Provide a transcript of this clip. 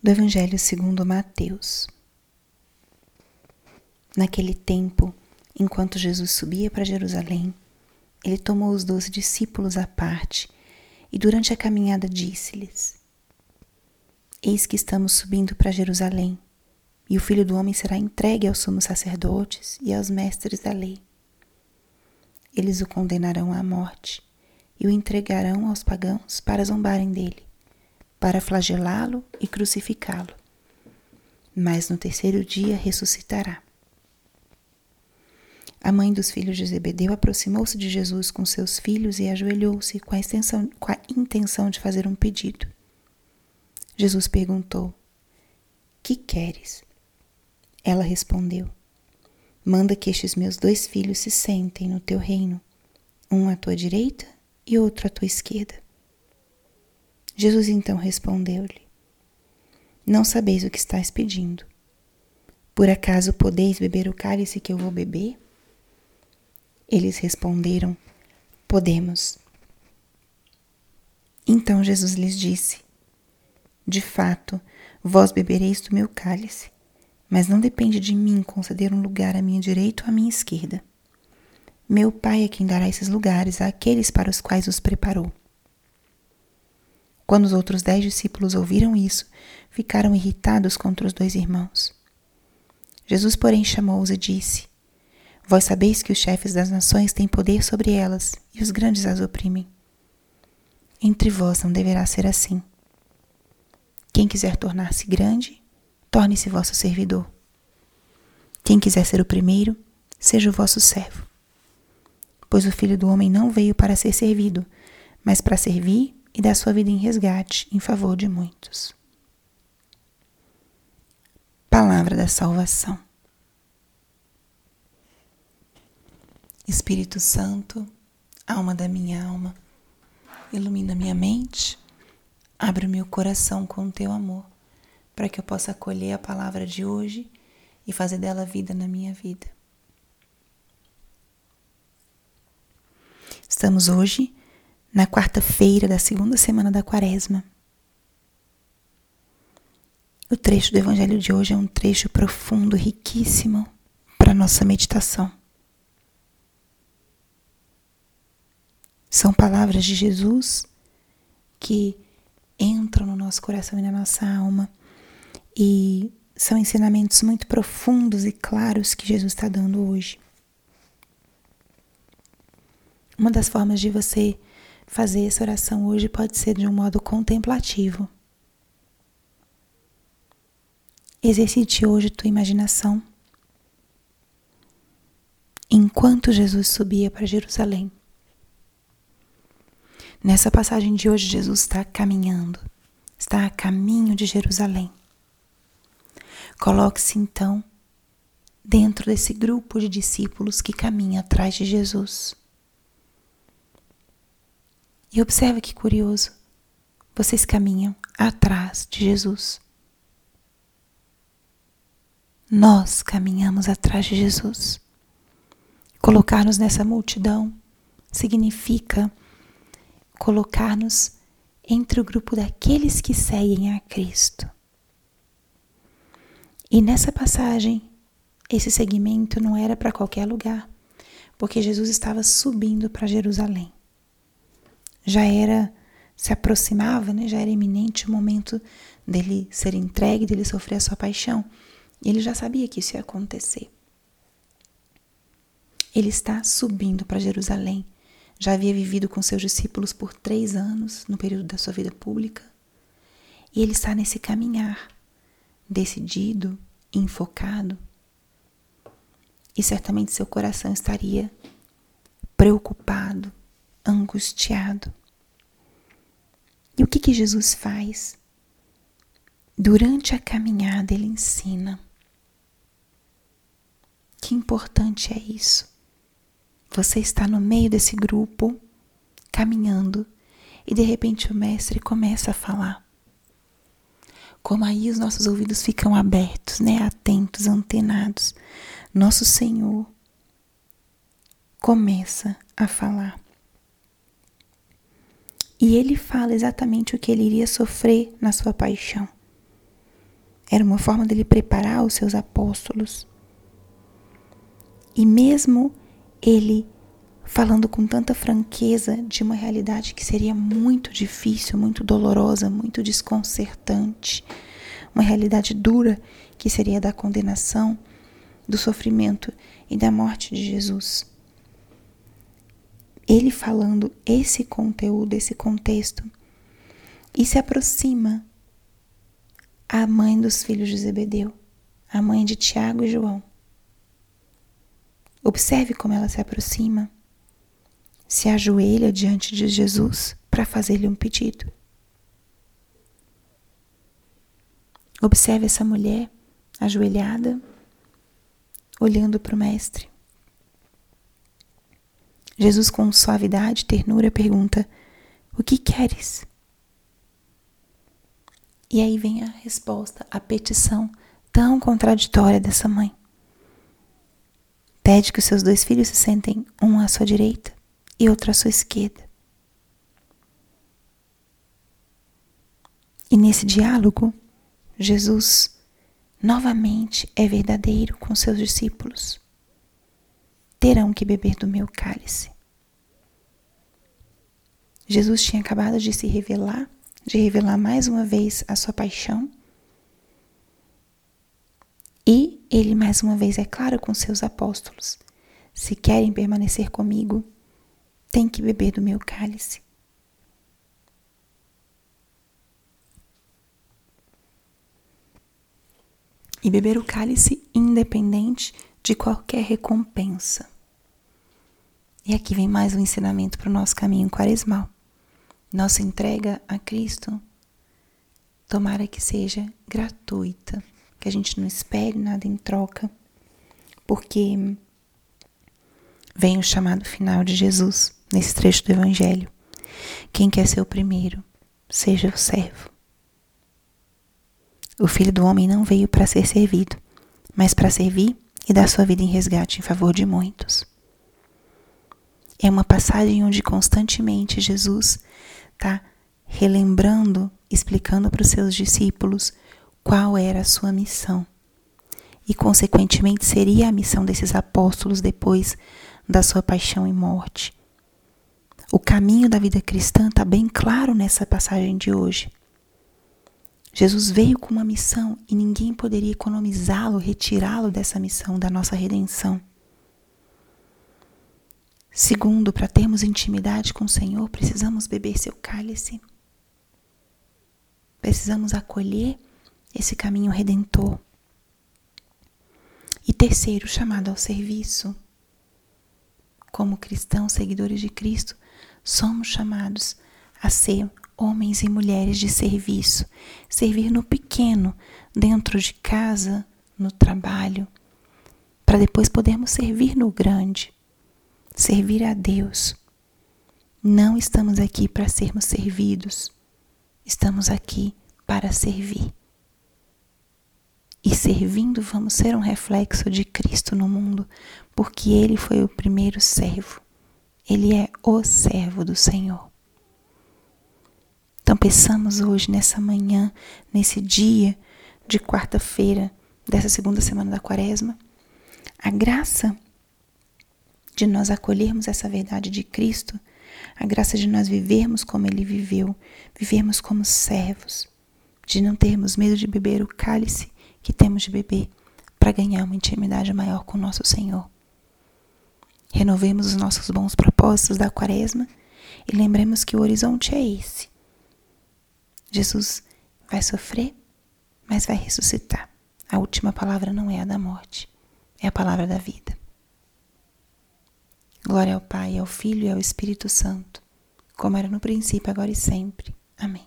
do Evangelho segundo Mateus. Naquele tempo, enquanto Jesus subia para Jerusalém, ele tomou os doze discípulos à parte e, durante a caminhada, disse-lhes: Eis que estamos subindo para Jerusalém, e o filho do homem será entregue aos sumos sacerdotes e aos mestres da lei. Eles o condenarão à morte e o entregarão aos pagãos para zombarem dele, para flagelá-lo e crucificá-lo. Mas no terceiro dia ressuscitará. A mãe dos filhos de Zebedeu aproximou-se de Jesus com seus filhos e ajoelhou-se com, com, a intenção de fazer um pedido. Jesus perguntou: Que queres? Ela respondeu: Manda que estes meus dois filhos se sentem no teu reino, um à tua direita e outro à tua esquerda. Jesus então respondeu-lhe: Não sabeis o que estás pedindo. Por acaso podeis beber o cálice que eu vou beber? Eles responderam: Podemos. Então Jesus lhes disse: De fato, vós bebereis do meu cálice, mas não depende de mim conceder um lugar à minha direita ou à minha esquerda. Meu Pai é quem dará esses lugares àqueles para os quais os preparou. Quando os outros dez discípulos ouviram isso, ficaram irritados contra os dois irmãos. Jesus, porém, chamou-os e disse: Vós sabeis que os chefes das nações têm poder sobre elas e os grandes as oprimem. Entre vós não deverá ser assim. Quem quiser tornar-se grande, torne-se vosso servidor. Quem quiser ser o primeiro, seja o vosso servo. Pois o filho do homem não veio para ser servido, mas para servir e dar sua vida em resgate em favor de muitos. Palavra da salvação. Espírito Santo, alma da minha alma, ilumina minha mente, abre o meu coração com o teu amor, para que eu possa acolher a palavra de hoje e fazer dela vida na minha vida. Estamos hoje na quarta-feira da segunda semana da Quaresma. O trecho do Evangelho de hoje é um trecho profundo, riquíssimo para nossa meditação. São palavras de Jesus que entram no nosso coração e na nossa alma e são ensinamentos muito profundos e claros que Jesus está dando hoje. Uma das formas de você fazer essa oração hoje pode ser de um modo contemplativo. Exercite hoje tua imaginação enquanto Jesus subia para Jerusalém. Nessa passagem de hoje, Jesus está caminhando, está a caminho de Jerusalém. Coloque-se então dentro desse grupo de discípulos que caminha atrás de Jesus. E observe que curioso, vocês caminham atrás de Jesus. Nós caminhamos atrás de Jesus. Colocar-nos nessa multidão significa colocar-nos entre o grupo daqueles que seguem a Cristo. E nessa passagem, esse segmento não era para qualquer lugar, porque Jesus estava subindo para Jerusalém. Já era, se aproximava, né, já era iminente o momento dele ser entregue, dele sofrer a sua paixão. E ele já sabia que isso ia acontecer. Ele está subindo para Jerusalém já havia vivido com seus discípulos por três anos no período da sua vida pública. E ele está nesse caminhar, decidido, enfocado. E certamente seu coração estaria preocupado, angustiado. E o que, que Jesus faz? Durante a caminhada, ele ensina. Que importante é isso. Você está no meio desse grupo, caminhando, e de repente o mestre começa a falar. Como aí os nossos ouvidos ficam abertos, né, atentos, antenados. Nosso Senhor começa a falar. E ele fala exatamente o que ele iria sofrer na sua paixão. Era uma forma dele preparar os seus apóstolos. E mesmo ele falando com tanta franqueza de uma realidade que seria muito difícil, muito dolorosa, muito desconcertante, uma realidade dura que seria da condenação, do sofrimento e da morte de Jesus. Ele falando esse conteúdo, esse contexto, e se aproxima a mãe dos filhos de Zebedeu, a mãe de Tiago e João. Observe como ela se aproxima se ajoelha diante de Jesus para fazer-lhe um pedido. Observe essa mulher ajoelhada, olhando para o Mestre. Jesus, com suavidade e ternura, pergunta: O que queres? E aí vem a resposta, a petição tão contraditória dessa mãe. Pede que os seus dois filhos se sentem um à sua direita e outra à sua esquerda. E nesse diálogo, Jesus novamente é verdadeiro com seus discípulos. Terão que beber do meu cálice. Jesus tinha acabado de se revelar, de revelar mais uma vez a sua paixão. E ele mais uma vez é claro com seus apóstolos: se querem permanecer comigo, tem que beber do meu cálice. E beber o cálice independente de qualquer recompensa. E aqui vem mais um ensinamento para o nosso caminho quaresmal. Nossa entrega a Cristo, tomara que seja gratuita, que a gente não espere nada em troca, porque vem o chamado final de Jesus nesse trecho do Evangelho. Quem quer ser o primeiro, seja o servo. O filho do homem não veio para ser servido, mas para servir e dar sua vida em resgate em favor de muitos. É uma passagem onde constantemente Jesus está relembrando, explicando para os seus discípulos qual era a sua missão. E, consequentemente, seria a missão desses apóstolos depois da sua paixão e morte. O caminho da vida cristã está bem claro nessa passagem de hoje. Jesus veio com uma missão e ninguém poderia economizá-lo, retirá-lo dessa missão da nossa redenção. Segundo, para termos intimidade com o Senhor, precisamos beber seu cálice. Precisamos acolher esse caminho redentor. E terceiro, chamado ao serviço. Como cristãos, seguidores de Cristo, somos chamados a ser homens e mulheres de serviço, servir no pequeno, dentro de casa, no trabalho, para depois podermos servir no grande, servir a Deus. Não estamos aqui para sermos servidos, estamos aqui para servir. E servindo, vamos ser um reflexo de Cristo no mundo, porque Ele foi o primeiro servo. Ele é o servo do Senhor. Então, peçamos hoje, nessa manhã, nesse dia de quarta-feira dessa segunda semana da quaresma, a graça de nós acolhermos essa verdade de Cristo, a graça de nós vivermos como Ele viveu, vivermos como servos, de não termos medo de beber o cálice que temos de beber para ganhar uma intimidade maior com nosso Senhor. Renovemos os nossos bons propósitos da quaresma e lembremos que o horizonte é esse. Jesus vai sofrer, mas vai ressuscitar. A última palavra não é a da morte, é a palavra da vida. Glória ao Pai, ao Filho e ao Espírito Santo, como era no princípio, agora e sempre. Amém.